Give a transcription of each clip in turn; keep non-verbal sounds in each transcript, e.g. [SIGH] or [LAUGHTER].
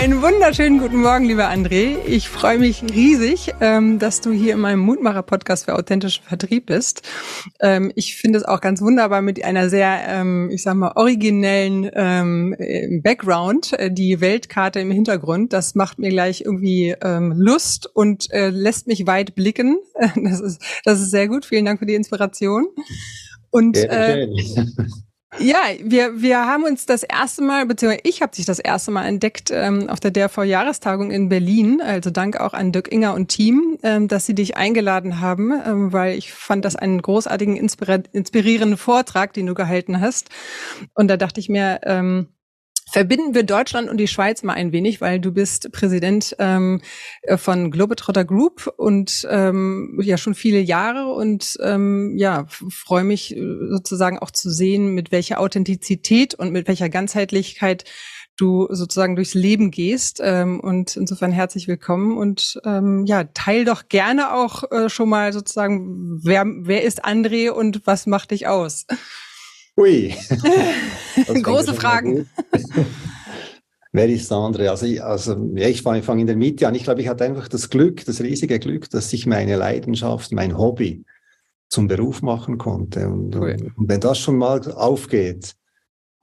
Einen wunderschönen guten Morgen, lieber André. Ich freue mich riesig, ähm, dass du hier in meinem Mutmacher-Podcast für authentischen Vertrieb bist. Ähm, ich finde es auch ganz wunderbar mit einer sehr, ähm, ich sag mal, originellen äh, Background, äh, die Weltkarte im Hintergrund. Das macht mir gleich irgendwie Lust und äh, lässt mich weit blicken. [LAUGHS] Das ist, das ist sehr gut. Vielen Dank für die Inspiration. Und äh, [LAUGHS] ja, wir, wir haben uns das erste Mal, beziehungsweise ich habe sich das erste Mal entdeckt ähm, auf der DRV-Jahrestagung in Berlin. Also dank auch an Dirk Inger und Team, ähm, dass sie dich eingeladen haben, ähm, weil ich fand das einen großartigen, inspirierenden Vortrag, den du gehalten hast. Und da dachte ich mir, ähm, verbinden wir Deutschland und die Schweiz mal ein wenig, weil du bist Präsident ähm, von Globetrotter Group und ähm, ja schon viele Jahre und ähm, ja freue mich äh, sozusagen auch zu sehen, mit welcher Authentizität und mit welcher Ganzheitlichkeit du sozusagen durchs Leben gehst. Ähm, und insofern herzlich willkommen und ähm, ja, teil doch gerne auch äh, schon mal sozusagen, wer, wer ist André und was macht dich aus? Ui. [LAUGHS] Große Fragen. [LAUGHS] Wer ist Sandra? Also, ich, also ja, ich fange fang in der Mitte an. Ich glaube, ich hatte einfach das Glück, das riesige Glück, dass ich meine Leidenschaft, mein Hobby zum Beruf machen konnte. Und, cool. und wenn das schon mal aufgeht,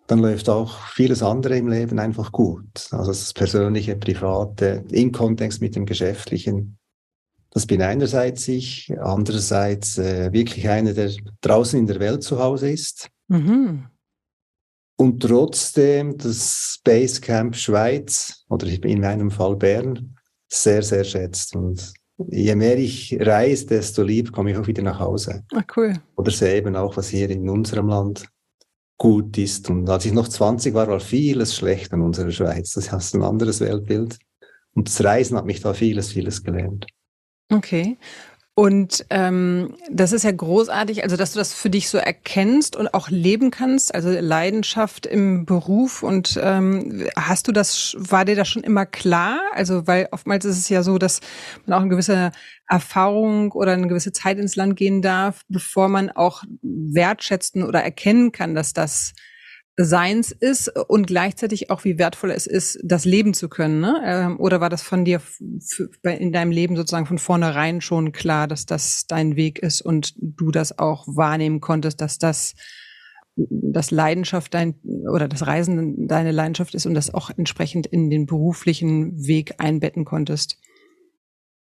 dann läuft auch vieles andere im Leben einfach gut. Also das Persönliche, Private, im Kontext mit dem Geschäftlichen. Das bin einerseits ich, andererseits äh, wirklich einer, der draußen in der Welt zu Hause ist Mhm. Und trotzdem das Basecamp Schweiz oder in meinem Fall Bern sehr, sehr schätzt. Und je mehr ich reise, desto lieber komme ich auch wieder nach Hause. Ah, cool. Oder sehe eben auch, was hier in unserem Land gut ist. Und als ich noch 20 war, war vieles schlecht an unserer Schweiz. Das ist ein anderes Weltbild. Und das Reisen hat mich da vieles, vieles gelernt. Okay. Und ähm, das ist ja großartig, also dass du das für dich so erkennst und auch leben kannst, also Leidenschaft im Beruf. Und ähm, hast du das, war dir das schon immer klar? Also, weil oftmals ist es ja so, dass man auch eine gewisse Erfahrung oder eine gewisse Zeit ins Land gehen darf, bevor man auch wertschätzen oder erkennen kann, dass das Seins ist und gleichzeitig auch, wie wertvoll es ist, das leben zu können. Ne? Ähm, oder war das von dir in deinem Leben sozusagen von vornherein schon klar, dass das dein Weg ist und du das auch wahrnehmen konntest, dass das das Leidenschaft dein oder das Reisen deine Leidenschaft ist und das auch entsprechend in den beruflichen Weg einbetten konntest?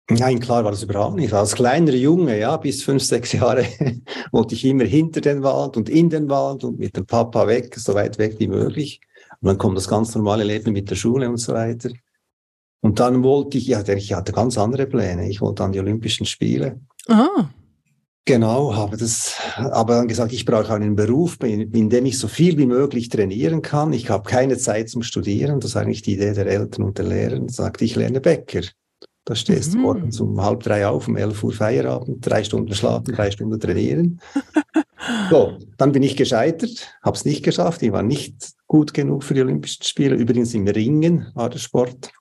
Nein, klar war das überhaupt nicht. Als kleiner Junge, ja, bis fünf, sechs Jahre [LAUGHS] wollte ich immer hinter den Wald und in den Wald und mit dem Papa weg, so weit weg wie möglich. Und dann kommt das ganz normale Leben mit der Schule und so weiter. Und dann wollte ich, ja, ich hatte ganz andere Pläne. Ich wollte an die Olympischen Spiele. Ah. Genau, habe das, aber dann gesagt, ich brauche einen Beruf, in, in, dem ich so viel wie möglich trainieren kann. Ich habe keine Zeit zum Studieren. Das war eigentlich die Idee der Eltern und der Lehrer. Sagte, ich lerne Bäcker. Da stehst du mhm. morgens um halb drei auf, um elf Uhr Feierabend, drei Stunden schlafen, drei Stunden trainieren. [LAUGHS] so, dann bin ich gescheitert, habe es nicht geschafft. Ich war nicht gut genug für die Olympischen Spiele. Übrigens im Ringen war der Sport.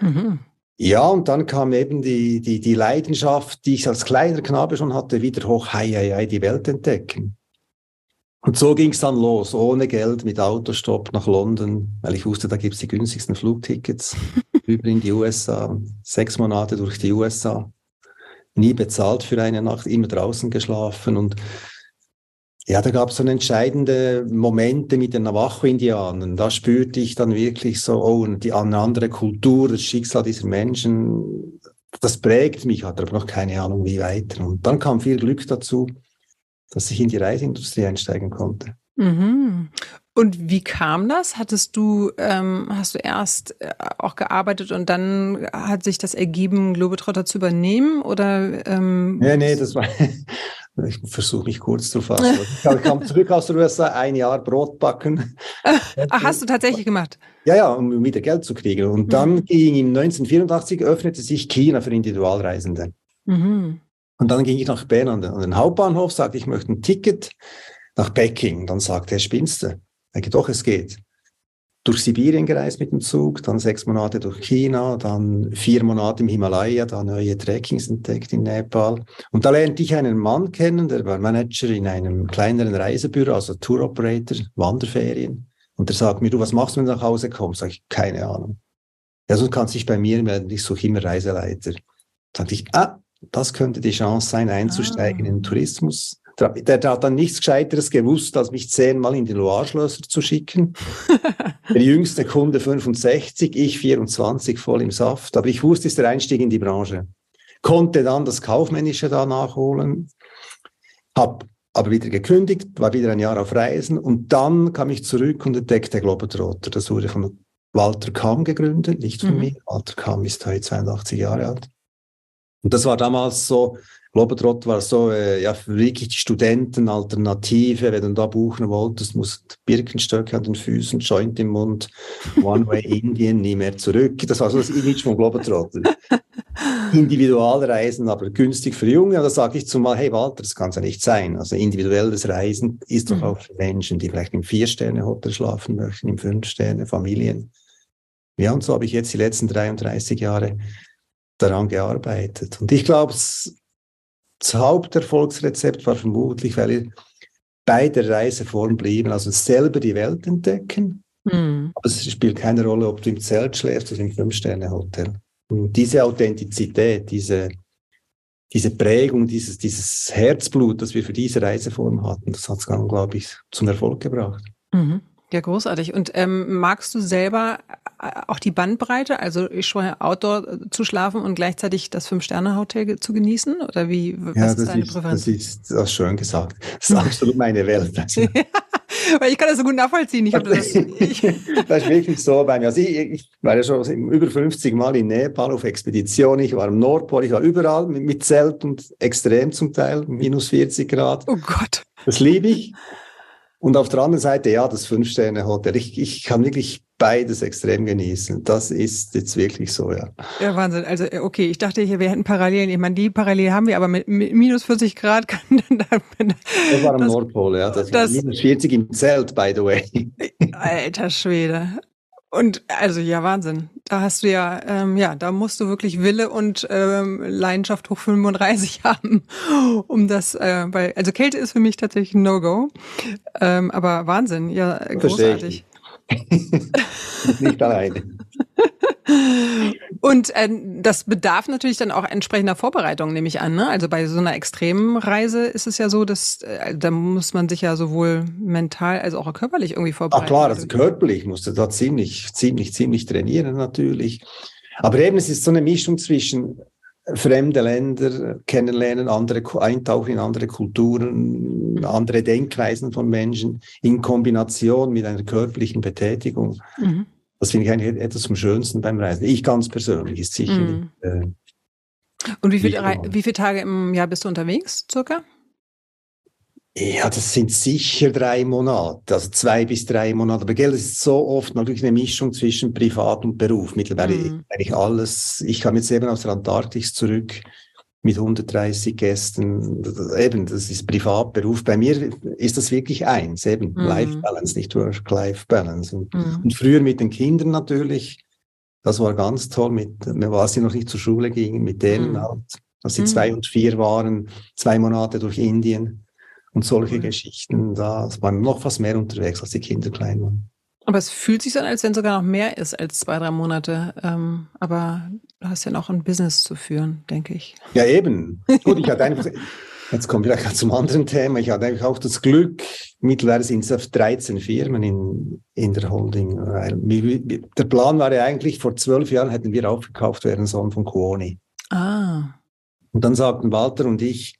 Mhm. Ja, und dann kam eben die, die, die Leidenschaft, die ich als kleiner Knabe schon hatte, wieder hoch, hei, hei, hei, die Welt entdecken. Und so ging es dann los, ohne Geld, mit Autostopp nach London, weil ich wusste, da gibt's die günstigsten Flugtickets [LAUGHS] über in die USA. Sechs Monate durch die USA. Nie bezahlt für eine Nacht, immer draußen geschlafen. Und ja, da gab es so entscheidende Momente mit den Navajo-Indianern. Da spürte ich dann wirklich so, oh, die, eine andere Kultur, das Schicksal dieser Menschen, das prägt mich, hatte aber noch keine Ahnung, wie weiter. Und dann kam viel Glück dazu dass ich in die Reiseindustrie einsteigen konnte. Mhm. Und wie kam das? Hattest du, ähm, hast du erst äh, auch gearbeitet und dann hat sich das ergeben, Globetrotter zu übernehmen? Oder, ähm, nee, nee, das war, [LAUGHS] ich versuche mich kurz zu fassen. ich kam zurück aus der USA, ein Jahr Brot backen. [LAUGHS] Ach, hast du tatsächlich gemacht? Ja, ja, um wieder Geld zu kriegen. Und dann mhm. ging im 1984 öffnete sich China für Individualreisende. Mhm. Und dann ging ich nach Bern an den, an den Hauptbahnhof, sagte, ich möchte ein Ticket. nach Peking. Dann sagt er, spinnst du? Ich denke, doch, es geht. Durch Sibirien gereist mit dem Zug, dann sechs Monate durch China, dann vier Monate im Himalaya, da neue Trekkings entdeckt in Nepal. Und da lernte ich einen Mann kennen, der war Manager in einem kleineren Reisebüro, also Tour Operator, Wanderferien. Und der sagt mir, du, was machst du, wenn du nach Hause kommst? Sag ich, keine Ahnung. Ja, sonst kannst du dich bei mir melden, ich suche immer Reiseleiter. Sagte ich, ah, das könnte die Chance sein, einzusteigen ah. in den Tourismus. Der, hat dann nichts Gescheiteres gewusst, als mich zehnmal in die Loire-Schlösser zu schicken. [LAUGHS] der jüngste Kunde 65, ich 24, voll im Saft. Aber ich wusste, es ist der Einstieg in die Branche. Konnte dann das Kaufmännische da nachholen, habe aber wieder gekündigt, war wieder ein Jahr auf Reisen und dann kam ich zurück und entdeckte Globetrotter. Das wurde von Walter Kamm gegründet, nicht von mhm. mir. Walter Kamm ist heute 82 Jahre alt. Und das war damals so, Globetrott war so, äh, ja, wirklich die Studentenalternative. Wenn du da buchen wolltest, musst Birkenstöcke an den Füßen, Joint im Mund, One Way [LAUGHS] Indien, nie mehr zurück. Das war so das Image von Globetrotter. Individualreisen, aber günstig für Junge. Und da sage ich zumal, hey Walter, das kann es ja nicht sein. Also individuelles Reisen ist doch mhm. auch für Menschen, die vielleicht im Vier-Sterne-Hotel schlafen möchten, im Fünf-Sterne, Familien. Ja, und so habe ich jetzt die letzten 33 Jahre daran gearbeitet. Und ich glaube, das Haupterfolgsrezept war vermutlich, weil wir bei der Reiseform blieben, also selber die Welt entdecken. Mhm. Aber es spielt keine Rolle, ob du im Zelt schläfst oder im Fünf-Sterne-Hotel. Und diese Authentizität, diese, diese Prägung, dieses, dieses Herzblut, das wir für diese Reiseform hatten, das hat es dann, glaube ich, zum Erfolg gebracht. Mhm. Ja, großartig. Und ähm, magst du selber auch die Bandbreite, also schon Outdoor äh, zu schlafen und gleichzeitig das Fünf-Sterne-Hotel zu genießen? Oder wie, was ja, ist deine ist, Präferenz? Das ist das schön gesagt. Das ist absolut meine Welt. [LAUGHS] Weil ich kann das so gut nachvollziehen. Ich das, ich [LAUGHS] das ist wirklich so bei mir. Also ich, ich, war ja schon über 50 Mal in Nepal auf Expedition. Ich war im Nordpol, ich war überall mit, mit Zelt und extrem zum Teil, minus 40 Grad. Oh Gott. Das liebe ich. Und auf der anderen Seite, ja, das Fünf-Sterne-Hotel. Ich, ich kann wirklich beides extrem genießen. Das ist jetzt wirklich so, ja. Ja, Wahnsinn. Also, äh, okay, ich dachte hier, wir hätten Parallelen. Ich meine, die Parallelen haben wir, aber mit, mit minus 40 Grad kann [LAUGHS] dann. Das war am Nordpol, ja. Das, das war minus 40 im Zelt, by the way. Alter Schwede. Und also ja, Wahnsinn. Da hast du ja, ähm, ja, da musst du wirklich Wille und ähm, Leidenschaft hoch 35 [LAUGHS] haben, um das, äh, weil, also Kälte ist für mich tatsächlich ein No-Go. Ähm, aber Wahnsinn, ja, großartig. [LAUGHS] Nicht alleine. Und äh, das bedarf natürlich dann auch entsprechender Vorbereitung, nehme ich an. Ne? Also bei so einer extremen Reise ist es ja so, dass äh, da muss man sich ja sowohl mental als auch körperlich irgendwie vorbereiten. Ach klar, also körperlich musste da ziemlich, ziemlich, ziemlich trainieren natürlich. Aber eben, es ist so eine Mischung zwischen fremde Länder kennenlernen, andere eintauchen in andere Kulturen, mhm. andere Denkweisen von Menschen in Kombination mit einer körperlichen Betätigung. Mhm. Das finde ich eigentlich etwas vom Schönsten beim Reisen. Ich ganz persönlich ist sicher. Mhm. Äh, Und wie, viel, wie viele Tage im Jahr bist du unterwegs, circa? Ja, das sind sicher drei Monate, also zwei bis drei Monate. Aber Geld ist so oft natürlich eine Mischung zwischen Privat und Beruf. Mittlerweile mhm. eigentlich alles. Ich kam jetzt eben aus der Antarktis zurück mit 130 Gästen. Eben, das ist Privatberuf. Bei mir ist das wirklich eins, eben mhm. Life Balance, nicht Work-Life Balance. Und, mhm. und, früher mit den Kindern natürlich, das war ganz toll, mit, als sie noch nicht zur Schule gingen, mit denen mhm. halt, als sie mhm. zwei und vier waren, zwei Monate durch Indien und solche Geschichten. Da waren noch fast mehr unterwegs, als die Kinder klein waren. Aber es fühlt sich so an, als wenn sogar noch mehr ist als zwei, drei Monate. Ähm, aber du hast ja noch ein Business zu führen, denke ich. Ja, eben. [LAUGHS] Gut, ich hatte einfach, jetzt kommen wir gleich zum anderen Thema. Ich hatte eigentlich auch das Glück, mittlerweile sind es auf 13 Firmen in, in der Holding. Der Plan war ja eigentlich, vor zwölf Jahren hätten wir aufgekauft werden sollen von Kuoni. Ah. Und dann sagten Walter und ich,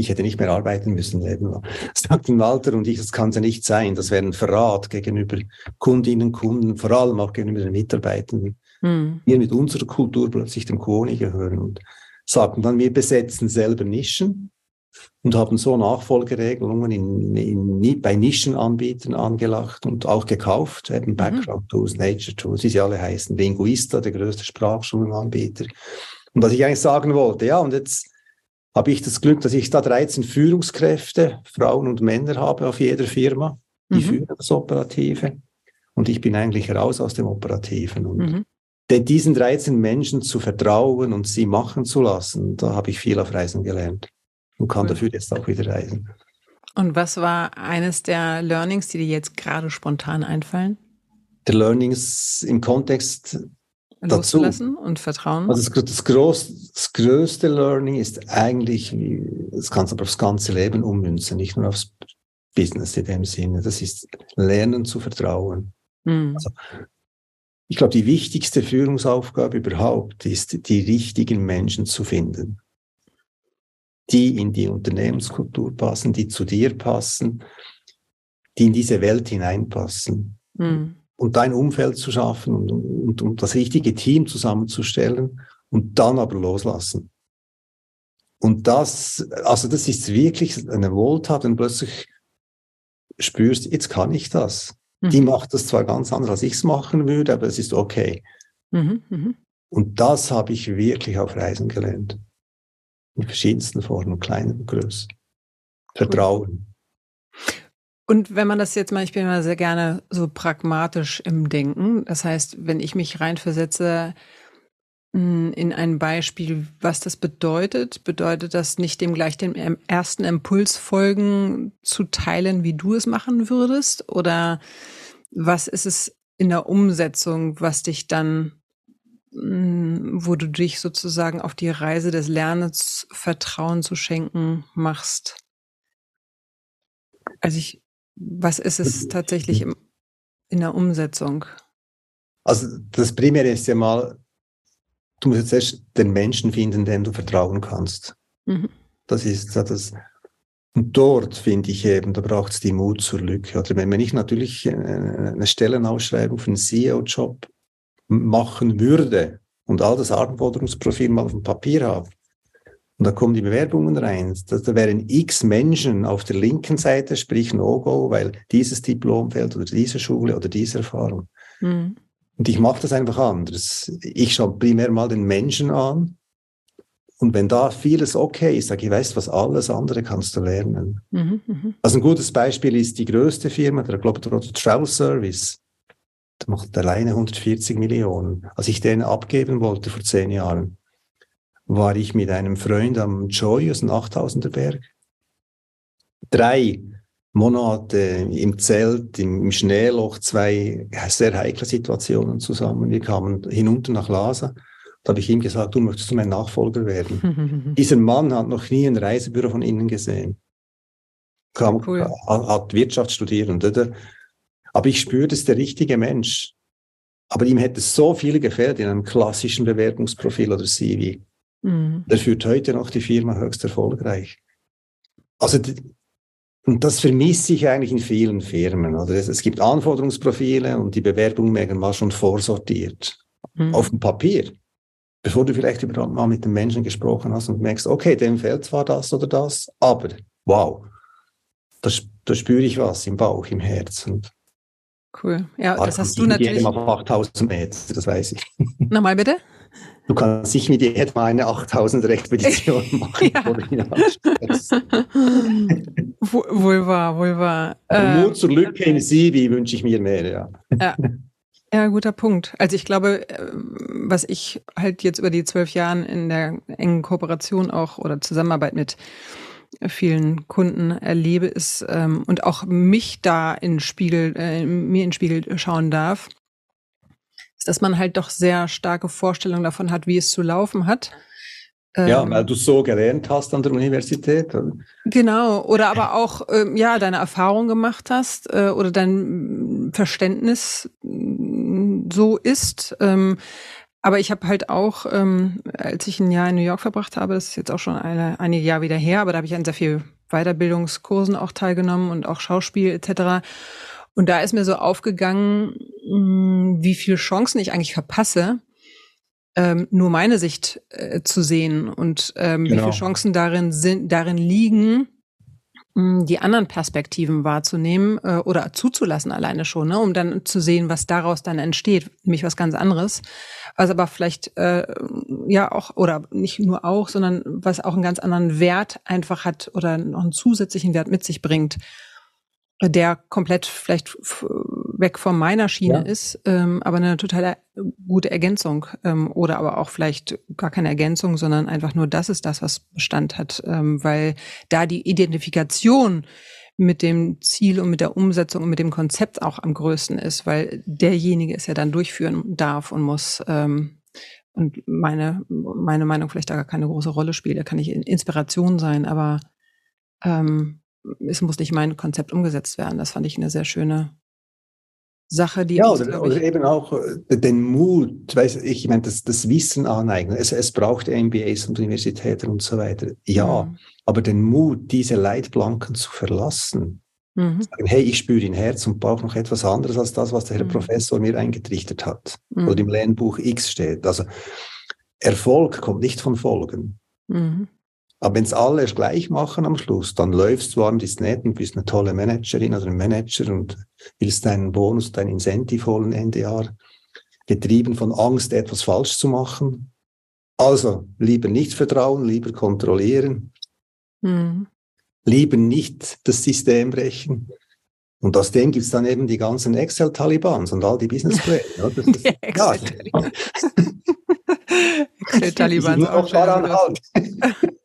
ich hätte nicht mehr arbeiten müssen. [LAUGHS] Sagten Walter und ich, das kann ja nicht sein. Das wäre ein Verrat gegenüber Kundinnen, Kunden, vor allem auch gegenüber den Mitarbeitenden. Hm. Wir mit unserer Kultur plötzlich dem Koni gehören und sagten dann, wir besetzen selber Nischen und haben so Nachfolgeregelungen in, in, bei Nischenanbietern angelacht und auch gekauft, eben mhm. Background Tools, Nature Tools, wie sie alle heißen, Linguista, der größte Sprachschulenanbieter. Und was ich eigentlich sagen wollte, ja, und jetzt habe ich das Glück, dass ich da 13 Führungskräfte, Frauen und Männer habe auf jeder Firma, die mhm. führen das Operative. Und ich bin eigentlich raus aus dem Operativen. Und mhm. diesen 13 Menschen zu vertrauen und sie machen zu lassen, da habe ich viel auf Reisen gelernt und kann dafür jetzt auch wieder reisen. Und was war eines der Learnings, die dir jetzt gerade spontan einfallen? Der Learnings im Kontext Loslassen dazu. und Vertrauen. Also das, das, groß, das größte Learning ist eigentlich, das kannst du aber aufs ganze Leben ummünzen, nicht nur aufs Business in dem Sinne. Das ist Lernen zu vertrauen. Mhm. Also, ich glaube, die wichtigste Führungsaufgabe überhaupt ist, die richtigen Menschen zu finden die in die Unternehmenskultur passen, die zu dir passen, die in diese Welt hineinpassen. Mhm. Und dein Umfeld zu schaffen und, und, und das richtige Team zusammenzustellen und dann aber loslassen. Und das, also das ist wirklich eine Wohltat, wenn du plötzlich spürst, jetzt kann ich das. Mhm. Die macht das zwar ganz anders, als ich es machen würde, aber es ist okay. Mhm, mh. Und das habe ich wirklich auf Reisen gelernt in verschiedensten Formen, klein und groß. Vertrauen. Und wenn man das jetzt mal, ich bin immer sehr gerne so pragmatisch im Denken. Das heißt, wenn ich mich reinversetze hm, in ein Beispiel, was das bedeutet, bedeutet das nicht dem gleich den ersten Impuls folgen zu teilen, wie du es machen würdest? Oder was ist es in der Umsetzung, was dich dann hm, wo du dich sozusagen auf die Reise des Lernens Vertrauen zu schenken machst? Also ich, was ist es tatsächlich im, in der Umsetzung? Also das Primäre ist ja mal, du musst jetzt erst den Menschen finden, dem du vertrauen kannst. Mhm. Das ist das. Und dort finde ich eben, da braucht es die Mut zur Lücke. Oder wenn ich natürlich äh, eine Stellenausschreibung für einen CEO-Job machen würde und all das Anforderungsprofil mal auf dem Papier habe, und da kommen die Bewerbungen rein. Da wären x Menschen auf der linken Seite, sprich No-Go, weil dieses Diplom fehlt oder diese Schule oder diese Erfahrung. Mhm. Und ich mache das einfach anders. Ich schaue primär mal den Menschen an. Und wenn da vieles okay ist, sage ich, weißt was, alles andere kannst du lernen. Mhm, mh. Also ein gutes Beispiel ist die größte Firma, der Globetrotter Travel Service der macht alleine 140 Millionen. Als ich den abgeben wollte vor zehn Jahren, war ich mit einem Freund am Joy aus dem 8000er Berg. Drei Monate im Zelt, im Schneeloch, zwei sehr heikle Situationen zusammen. Wir kamen hinunter nach Lhasa. Da habe ich ihm gesagt, du möchtest mein Nachfolger werden. [LAUGHS] Dieser Mann hat noch nie ein Reisebüro von innen gesehen. Kam, cool. hat Wirtschaft studiert und aber ich spüre, das ist der richtige Mensch. Aber ihm hätte so viel gefällt in einem klassischen Bewerbungsprofil oder CV. Mhm. Der führt heute noch die Firma höchst erfolgreich. Also, und das vermisse ich eigentlich in vielen Firmen. Oder es, es gibt Anforderungsprofile und die Bewerbungen werden mal schon vorsortiert. Mhm. Auf dem Papier. Bevor du vielleicht überhaupt mal mit den Menschen gesprochen hast und merkst, okay, dem fällt zwar das oder das, aber wow, da, da spüre ich was im Bauch, im Herz. Und Cool. Ja, das hast du natürlich. Auf 8000 Meter, das weiß ich. Nochmal bitte? Du kannst nicht mit jedem eine 8000 Expedition [LAUGHS] machen. ja. wohl wahr, wohl wahr. Ähm, Mut zur Lücke im CV wünsche ich mir mehr, ja. ja. Ja, guter Punkt. Also ich glaube, ähm, was ich halt jetzt über die zwölf Jahren in der engen Kooperation auch oder Zusammenarbeit mit vielen Kunden erlebe, ist ähm, und auch mich da in Spiegel, äh, mir in Spiegel schauen darf, ist, dass man halt doch sehr starke Vorstellungen davon hat, wie es zu laufen hat. Ja, ähm, weil du so gelernt hast an der Universität. Genau, oder aber auch ähm, ja deine Erfahrung gemacht hast äh, oder dein Verständnis mm, so ist. Ähm, aber ich habe halt auch, ähm, als ich ein Jahr in New York verbracht habe, das ist jetzt auch schon eine, einige Jahre wieder her, aber da habe ich an sehr viel Weiterbildungskursen auch teilgenommen und auch Schauspiel etc. Und da ist mir so aufgegangen, hm, wie viele Chancen ich eigentlich verpasse, ähm, nur meine Sicht äh, zu sehen und ähm, genau. wie viele Chancen darin sind, darin liegen, mh, die anderen Perspektiven wahrzunehmen äh, oder zuzulassen alleine schon, ne, um dann zu sehen, was daraus dann entsteht, nämlich was ganz anderes, was aber vielleicht äh, ja auch oder nicht nur auch, sondern was auch einen ganz anderen Wert einfach hat oder noch einen zusätzlichen Wert mit sich bringt der komplett vielleicht weg von meiner Schiene ja. ist, ähm, aber eine total gute Ergänzung ähm, oder aber auch vielleicht gar keine Ergänzung, sondern einfach nur das ist das, was Bestand hat, ähm, weil da die Identifikation mit dem Ziel und mit der Umsetzung und mit dem Konzept auch am größten ist, weil derjenige es ja dann durchführen darf und muss. Ähm, und meine, meine Meinung vielleicht da gar keine große Rolle spielt. Da kann ich Inspiration sein, aber ähm, es muss nicht mein Konzept umgesetzt werden. Das fand ich eine sehr schöne Sache, die ja, uns, oder, oder eben auch äh, den Mut, weiß ich meine, das, das Wissen aneignen. Es, es braucht MBAs und Universitäten und so weiter. Ja, mhm. aber den Mut, diese Leitplanken zu verlassen. Mhm. Sagen, hey, ich spüre in Herz und brauche noch etwas anderes als das, was der Herr mhm. Professor mir eingetrichtert hat mhm. oder im Lernbuch X steht. Also Erfolg kommt nicht von Folgen. Mhm. Aber wenn es alle gleich machen am Schluss, dann läufst du warm, ist nett und bist eine tolle Managerin oder ein Manager und willst deinen Bonus, dein Incentive holen Ende Jahr, getrieben von Angst, etwas falsch zu machen. Also lieber nicht vertrauen, lieber kontrollieren, mhm. lieber nicht das System brechen. Und aus dem gibt es dann eben die ganzen Excel-Talibans und all die Businesspläne. [LAUGHS] Ja, Excel-Talibans. [LAUGHS] Excel-Talibans auch halt. [LAUGHS]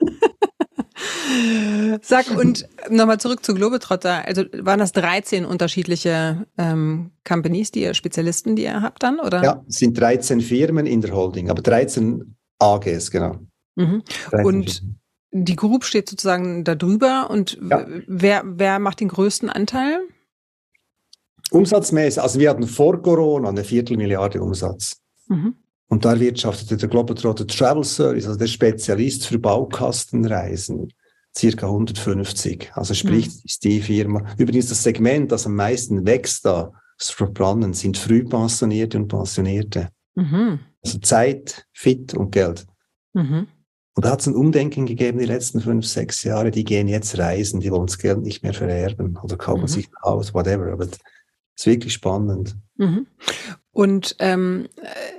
Sag, und nochmal zurück zu Globetrotter. Also waren das 13 unterschiedliche ähm, Companies, die ihr Spezialisten, die ihr habt dann, oder? Ja, es sind 13 Firmen in der Holding, aber 13 AGs, genau. Mhm. Und die Group steht sozusagen da drüber und ja. wer, wer macht den größten Anteil? Umsatzmäßig, also wir hatten vor Corona eine Viertelmilliarde Umsatz. Mhm. Und da wirtschaftete der Globetrotter Travel Service, also der Spezialist für Baukastenreisen, circa 150. Also sprich, mhm. ist die Firma. Übrigens das Segment, das am meisten wächst da, Sprachbrannen, sind Frühpensionierte und Pensionierte. Mhm. Also Zeit, Fit und Geld. Mhm. Und da hat es ein Umdenken gegeben die letzten fünf, sechs Jahre. Die gehen jetzt reisen, die wollen das Geld nicht mehr vererben oder kaufen mhm. sich ein Haus, whatever. Aber ist wirklich spannend. Mhm. Und ähm,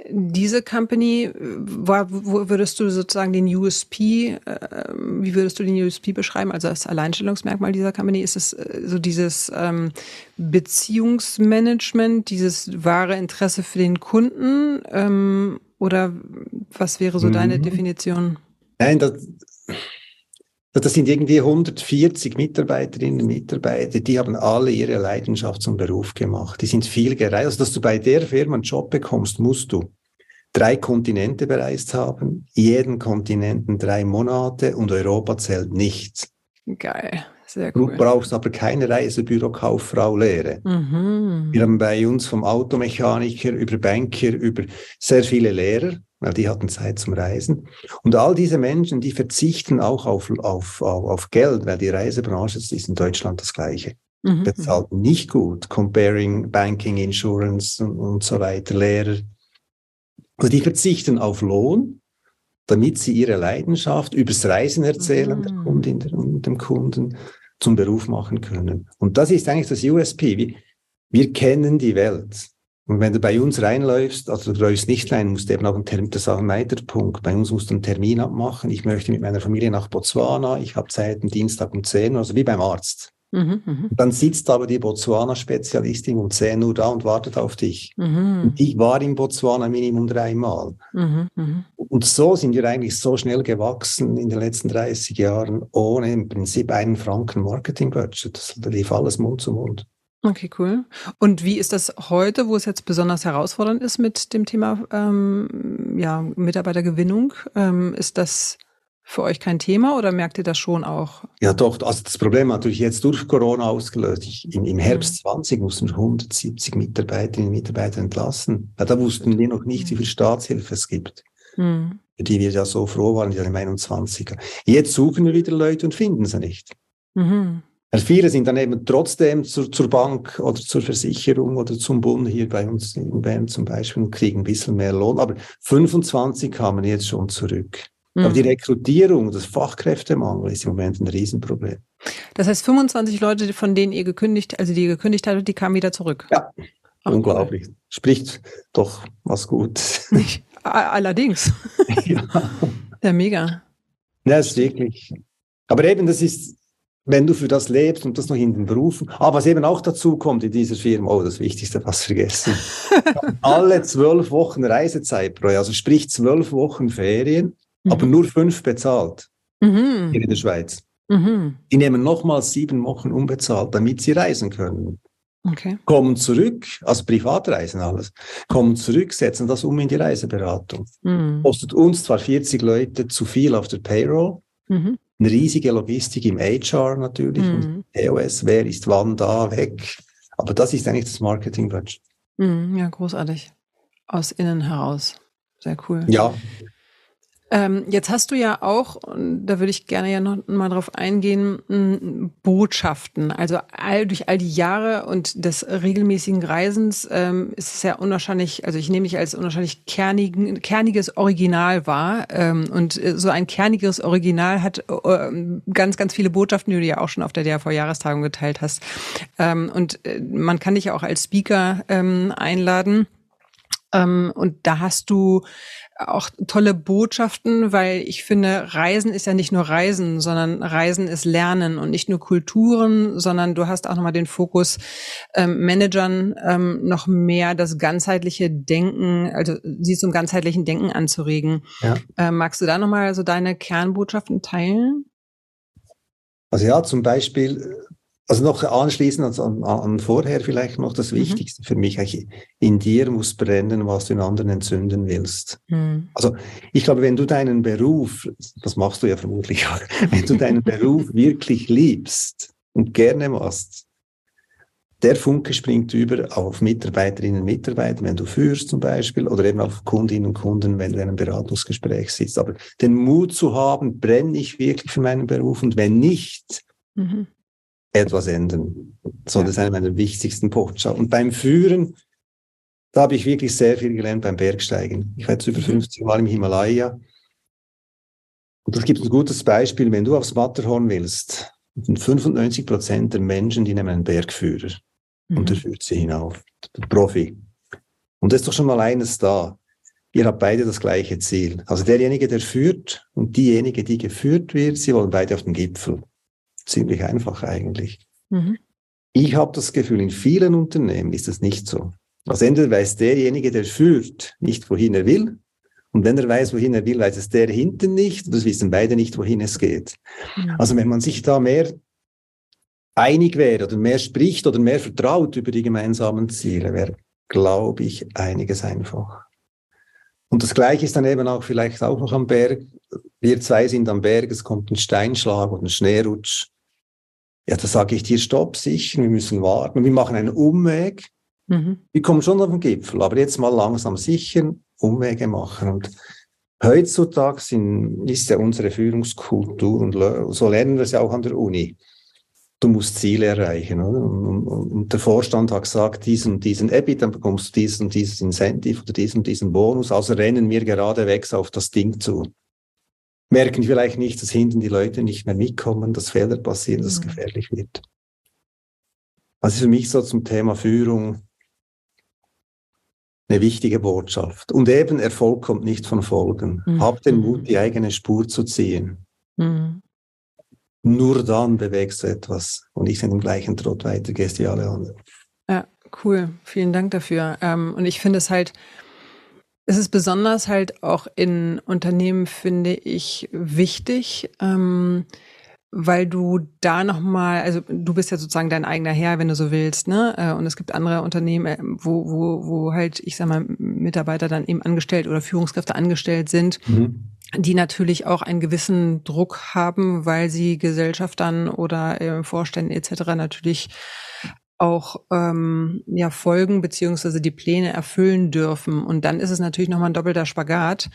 diese Company, wo würdest du sozusagen den USP, äh, wie würdest du den USP beschreiben? Also das Alleinstellungsmerkmal dieser Company ist es äh, so dieses ähm, Beziehungsmanagement, dieses wahre Interesse für den Kunden ähm, oder was wäre so mhm. deine Definition? Nein, das, das sind irgendwie 140 Mitarbeiterinnen und Mitarbeiter, die haben alle ihre Leidenschaft zum Beruf gemacht. Die sind viel gereist. Also, dass du bei der Firma einen Job bekommst, musst du drei Kontinente bereist haben, jeden Kontinenten drei Monate und Europa zählt nichts. Geil. Sehr cool. Du brauchst aber keine Reisebürokauffrau-Lehre. Mhm. Wir haben bei uns vom Automechaniker über Banker, über sehr viele Lehrer, weil die hatten Zeit zum Reisen. Und all diese Menschen, die verzichten auch auf, auf, auf, auf Geld, weil die Reisebranche ist in Deutschland das Gleiche. Mhm. Bezahlt nicht gut, comparing Banking, Insurance und, und so weiter, Lehrer. Also die verzichten auf Lohn, damit sie ihre Leidenschaft übers Reisen erzählen, mhm. der Kundin und dem Kunden zum Beruf machen können. Und das ist eigentlich das USP. Wir, wir kennen die Welt. Und wenn du bei uns reinläufst, also du läufst nicht rein, musst du eben auch einen Termin, das ist auch ein weiterer Punkt. Bei uns musst du einen Termin abmachen. Ich möchte mit meiner Familie nach Botswana. Ich habe Zeit am Dienstag um 10 Uhr, also wie beim Arzt. Mhm, mh. Dann sitzt aber die Botswana-Spezialistin um 10 Uhr da und wartet auf dich. Mhm. Ich war in Botswana Minimum dreimal. Mhm, mh. Und so sind wir eigentlich so schnell gewachsen in den letzten 30 Jahren, ohne im Prinzip einen Franken Marketing-Budget. Das lief alles Mund zu Mund. Okay, cool. Und wie ist das heute, wo es jetzt besonders herausfordernd ist mit dem Thema ähm, ja, Mitarbeitergewinnung? Ähm, ist das für euch kein Thema oder merkt ihr das schon auch? Ja, doch. Also das Problem hat natürlich jetzt durch Corona ausgelöst. Ich, im, Im Herbst mhm. 20 mussten wir 170 Mitarbeiterinnen und Mitarbeiter entlassen. Ja, da wussten wir noch nicht, wie mhm. viel Staatshilfe es gibt. Mhm. Für die wir ja so froh waren, die im 21er. Jetzt suchen wir wieder Leute und finden sie nicht. Mhm. Viele sind dann eben trotzdem zur, zur, Bank oder zur Versicherung oder zum Bund hier bei uns in Bern zum Beispiel und kriegen ein bisschen mehr Lohn. Aber 25 kamen jetzt schon zurück. Mhm. Aber die. Rekrutierung, das Fachkräftemangel ist im Moment ein Riesenproblem. Das heißt, 25 Leute, von denen ihr gekündigt, also die ihr gekündigt hattet, die kamen wieder zurück. Ja, Ach, unglaublich. Cool. Spricht doch was gut. [LAUGHS] Allerdings. [LAUGHS] ja. ja, mega. Ja, ist wirklich. Aber eben, das ist, wenn du für das lebst und das noch in den Berufen, aber was eben auch dazu kommt in dieser Firma, oh, das Wichtigste fast vergessen. [LAUGHS] Alle zwölf Wochen Reisezeit pro Jahr, also sprich zwölf Wochen Ferien, mhm. aber nur fünf bezahlt mhm. in der Schweiz. Mhm. Die nehmen nochmal sieben Wochen unbezahlt, damit sie reisen können. Okay. Kommen zurück, also Privatreisen alles, kommen zurück, setzen das um in die Reiseberatung. Mhm. Kostet uns zwar 40 Leute zu viel auf der Payroll, mhm. Eine riesige Logistik im HR natürlich mhm. und EOS, wer ist wann da, weg. Aber das ist eigentlich das Marketing-Budget. Mhm, ja, großartig. Aus innen heraus. Sehr cool. Ja, ähm, jetzt hast du ja auch, da würde ich gerne ja noch mal drauf eingehen, Botschaften. Also all, durch all die Jahre und des regelmäßigen Reisens ähm, ist es ja unwahrscheinlich, also ich nehme dich als unwahrscheinlich kernigen, kerniges Original wahr. Ähm, und äh, so ein kerniges Original hat äh, ganz, ganz viele Botschaften, die du ja auch schon auf der DRV-Jahrestagung geteilt hast. Ähm, und äh, man kann dich ja auch als Speaker ähm, einladen. Ähm, und da hast du auch tolle Botschaften, weil ich finde, Reisen ist ja nicht nur Reisen, sondern Reisen ist Lernen und nicht nur Kulturen, sondern du hast auch nochmal den Fokus, ähm, Managern ähm, noch mehr das ganzheitliche Denken, also sie zum ganzheitlichen Denken anzuregen. Ja. Ähm, magst du da nochmal so deine Kernbotschaften teilen? Also ja, zum Beispiel also noch anschließend an, an, vorher vielleicht noch das mhm. Wichtigste für mich. In dir muss brennen, was du in anderen entzünden willst. Mhm. Also ich glaube, wenn du deinen Beruf, das machst du ja vermutlich auch, [LAUGHS] wenn du deinen Beruf wirklich liebst und gerne machst, der Funke springt über auf Mitarbeiterinnen und Mitarbeiter, wenn du führst zum Beispiel, oder eben auf Kundinnen und Kunden, wenn du in einem Beratungsgespräch sitzt. Aber den Mut zu haben, brenne ich wirklich für meinen Beruf und wenn nicht, mhm etwas ändern. So, das ist eine meiner wichtigsten Botschaften. Und beim Führen, da habe ich wirklich sehr viel gelernt beim Bergsteigen. Ich war jetzt über 50 mhm. Mal im Himalaya. Und das gibt ein gutes Beispiel, wenn du aufs Matterhorn willst, 95 Prozent der Menschen, die nehmen einen Bergführer mhm. und der führt sie hinauf, der Profi. Und das ist doch schon mal eines da. Ihr habt beide das gleiche Ziel. Also derjenige, der führt und diejenige, die geführt wird, sie wollen beide auf den Gipfel ziemlich einfach eigentlich. Mhm. Ich habe das Gefühl, in vielen Unternehmen ist das nicht so. Also entweder weiß derjenige, der führt, nicht, wohin er will. Und wenn er weiß, wohin er will, weiß es der hinten nicht. Das wissen beide nicht, wohin es geht. Mhm. Also wenn man sich da mehr einig wäre oder mehr spricht oder mehr vertraut über die gemeinsamen Ziele, wäre, glaube ich, einiges einfach. Und das Gleiche ist dann eben auch vielleicht auch noch am Berg. Wir zwei sind am Berg, es kommt ein Steinschlag oder ein Schneerutsch. Ja, da sage ich dir, stopp, sicher, wir müssen warten. Wir machen einen Umweg. Mhm. Wir kommen schon auf den Gipfel, aber jetzt mal langsam sicher Umwege machen. Und heutzutage sind, ist ja unsere Führungskultur und so lernen wir es ja auch an der Uni. Du musst Ziele erreichen. Oder? Und, und, und der Vorstand hat gesagt, diesen, diesen EBIT, dann bekommst du diesen, dieses Incentive oder diesen, diesen Bonus. Also rennen wir geradewegs auf das Ding zu merken vielleicht nicht, dass hinten die Leute nicht mehr mitkommen, dass Fehler passieren, dass es mhm. gefährlich wird. Also für mich so zum Thema Führung eine wichtige Botschaft. Und eben Erfolg kommt nicht von Folgen. Mhm. Hab den Mut, die eigene Spur zu ziehen. Mhm. Nur dann bewegst du etwas und nicht in dem gleichen Trott weitergehst wie alle anderen. Ja, cool. Vielen Dank dafür. Ähm, und ich finde es halt, es ist besonders halt auch in Unternehmen, finde ich, wichtig, ähm, weil du da nochmal, also du bist ja sozusagen dein eigener Herr, wenn du so willst, ne? Äh, und es gibt andere Unternehmen, äh, wo, wo, wo halt, ich sag mal, Mitarbeiter dann eben angestellt oder Führungskräfte angestellt sind. Mhm die natürlich auch einen gewissen Druck haben, weil sie Gesellschaftern oder äh, Vorständen etc. natürlich auch ähm, ja folgen beziehungsweise die Pläne erfüllen dürfen. Und dann ist es natürlich nochmal ein doppelter Spagat,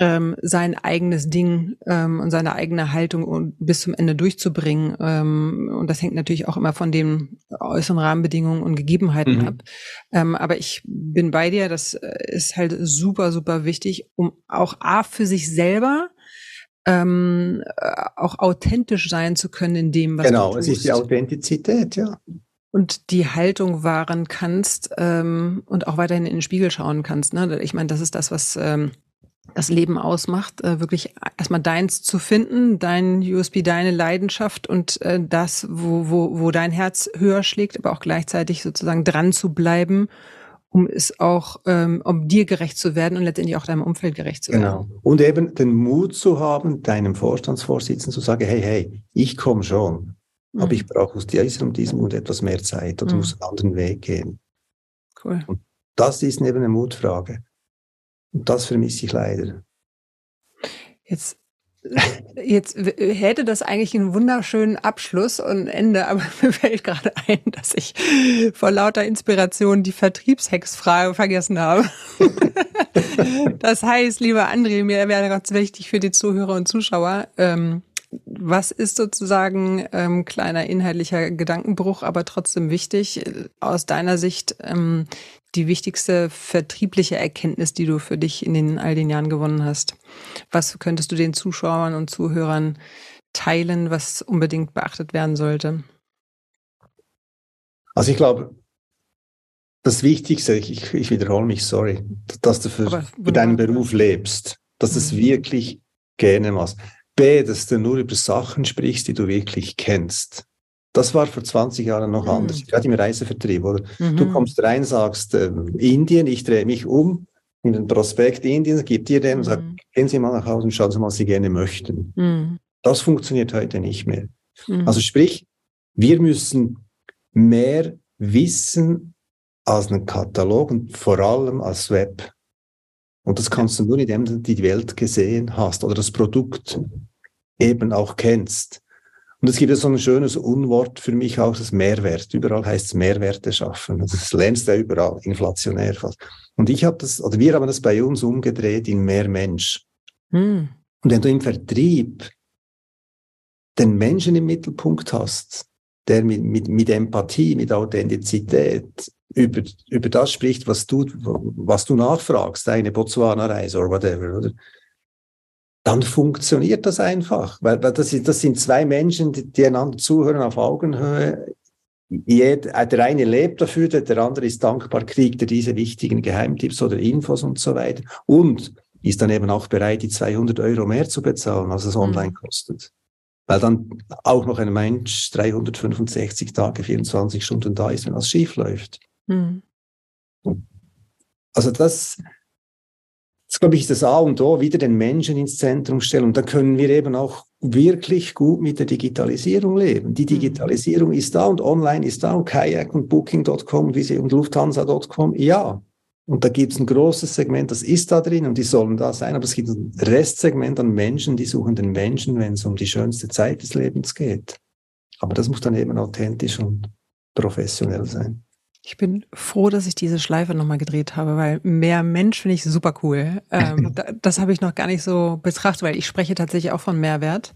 ähm, sein eigenes Ding ähm, und seine eigene Haltung bis zum Ende durchzubringen. Ähm, und das hängt natürlich auch immer von den äußeren Rahmenbedingungen und Gegebenheiten mhm. ab. Ähm, aber ich bin bei dir, das äh, ist halt super, super wichtig, um auch A für sich selber ähm, äh, auch authentisch sein zu können in dem, was genau, du tust. Genau, es ist die Authentizität, ja. Und die Haltung wahren kannst ähm, und auch weiterhin in den Spiegel schauen kannst. Ne? Ich meine, das ist das, was ähm, das Leben ausmacht, äh, wirklich erstmal deins zu finden, dein USB, deine Leidenschaft und äh, das, wo, wo, wo dein Herz höher schlägt, aber auch gleichzeitig sozusagen dran zu bleiben, um es auch, ähm, um dir gerecht zu werden und letztendlich auch deinem Umfeld gerecht zu genau. werden. Genau. Und eben den Mut zu haben, deinem Vorstandsvorsitzenden zu sagen, hey, hey, ich komme schon, mhm. aber ich brauche aus diesem und diesem und etwas mehr Zeit oder mhm. muss einen anderen Weg gehen. Cool. Und das ist eben eine Mutfrage. Und das vermisse ich leider. Jetzt, jetzt hätte das eigentlich einen wunderschönen Abschluss und Ende, aber [LAUGHS] mir fällt gerade ein, dass ich vor lauter Inspiration die Vertriebshexfrage vergessen habe. [LAUGHS] das heißt, lieber André, mir wäre ganz wichtig für die Zuhörer und Zuschauer, ähm, was ist sozusagen ähm, kleiner inhaltlicher Gedankenbruch, aber trotzdem wichtig aus deiner Sicht ähm, die wichtigste vertriebliche Erkenntnis, die du für dich in den all den Jahren gewonnen hast? Was könntest du den Zuschauern und Zuhörern teilen, was unbedingt beachtet werden sollte? Also ich glaube, das Wichtigste, ich, ich wiederhole mich, sorry, dass du für, für deinen Beruf lebst, dass du es mhm. wirklich gerne machst. B, dass du nur über Sachen sprichst, die du wirklich kennst. Das war vor 20 Jahren noch mhm. anders, gerade im Reisevertrieb. Oder? Mhm. Du kommst rein, sagst äh, Indien, ich drehe mich um in den Prospekt Indien, gib dir den und sag, mhm. gehen Sie mal nach Hause und schauen Sie mal, was Sie gerne möchten. Mhm. Das funktioniert heute nicht mehr. Mhm. Also sprich, wir müssen mehr wissen als einen Katalog und vor allem als Web. Und das kannst du nur, indem du die Welt gesehen hast oder das Produkt eben auch kennst. Und es gibt ja so ein schönes Unwort für mich auch, das Mehrwert. Überall heißt es Mehrwerte schaffen. Das lernst du ja überall, inflationär fast. Und ich habe das, oder wir haben das bei uns umgedreht in mehr Mensch. Hm. Und wenn du im Vertrieb den Menschen im Mittelpunkt hast, der mit, mit, mit Empathie, mit Authentizität über, über das spricht, was du, was du nachfragst, deine Botswana-Reise oder whatever, oder? Dann funktioniert das einfach. Weil, weil das, das sind zwei Menschen, die, die einander zuhören auf Augenhöhe. Jeder, der eine lebt dafür, der andere ist dankbar, kriegt er diese wichtigen Geheimtipps oder Infos und so weiter. Und ist dann eben auch bereit, die 200 Euro mehr zu bezahlen, als es mhm. online kostet. Weil dann auch noch ein Mensch 365 Tage, 24 Stunden da ist, wenn was schief läuft. Mhm. Also das, das, glaube ich, ist das A und O, wieder den Menschen ins Zentrum stellen. Und dann können wir eben auch wirklich gut mit der Digitalisierung leben. Die mhm. Digitalisierung ist da und online ist da und Kayak und Booking.com und Lufthansa.com, ja. Und da gibt es ein großes Segment, das ist da drin und die sollen da sein, aber es gibt ein Restsegment an Menschen, die suchen den Menschen, wenn es um die schönste Zeit des Lebens geht. Aber das muss dann eben authentisch und professionell sein. Ich bin froh, dass ich diese Schleife nochmal gedreht habe, weil mehr Mensch finde ich super cool. Ähm, [LAUGHS] das habe ich noch gar nicht so betrachtet, weil ich spreche tatsächlich auch von Mehrwert.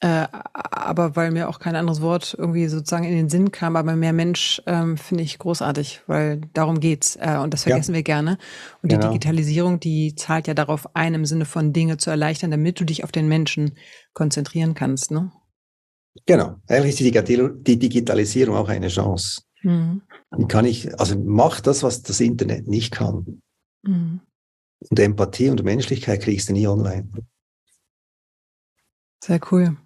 Äh, aber weil mir auch kein anderes Wort irgendwie sozusagen in den Sinn kam, aber mehr Mensch ähm, finde ich großartig, weil darum geht's äh, und das vergessen ja. wir gerne. Und genau. die Digitalisierung, die zahlt ja darauf ein, im Sinne von Dinge zu erleichtern, damit du dich auf den Menschen konzentrieren kannst. Ne? Genau, eigentlich ist die Digitalisierung auch eine Chance. Mhm. Dann kann ich, also mach das, was das Internet nicht kann. Mhm. Und Empathie und Menschlichkeit kriegst du nie online. Sehr cool.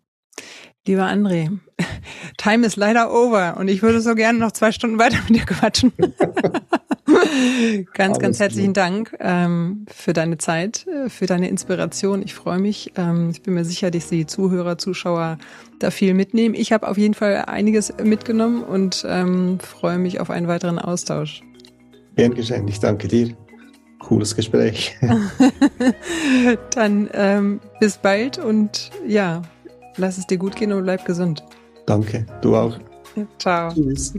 Lieber André, [LAUGHS] Time ist leider over und ich würde so gerne noch zwei Stunden weiter mit dir quatschen. [LAUGHS] ganz, ganz herzlichen. Dank ähm, für deine Zeit, äh, für deine Inspiration. Ich freue mich. Ähm, ich bin mir sicher, dass die Zuhörer, Zuschauer da viel mitnehmen. Ich habe auf jeden Fall einiges mitgenommen und ähm, freue mich auf einen weiteren Austausch. Gern geschehen. Ich danke dir. Cooles Gespräch. [LAUGHS] Dann ähm, bis bald und ja, lass es dir gut gehen und bleib gesund. Danke. Du auch. Ciao. Tschüss.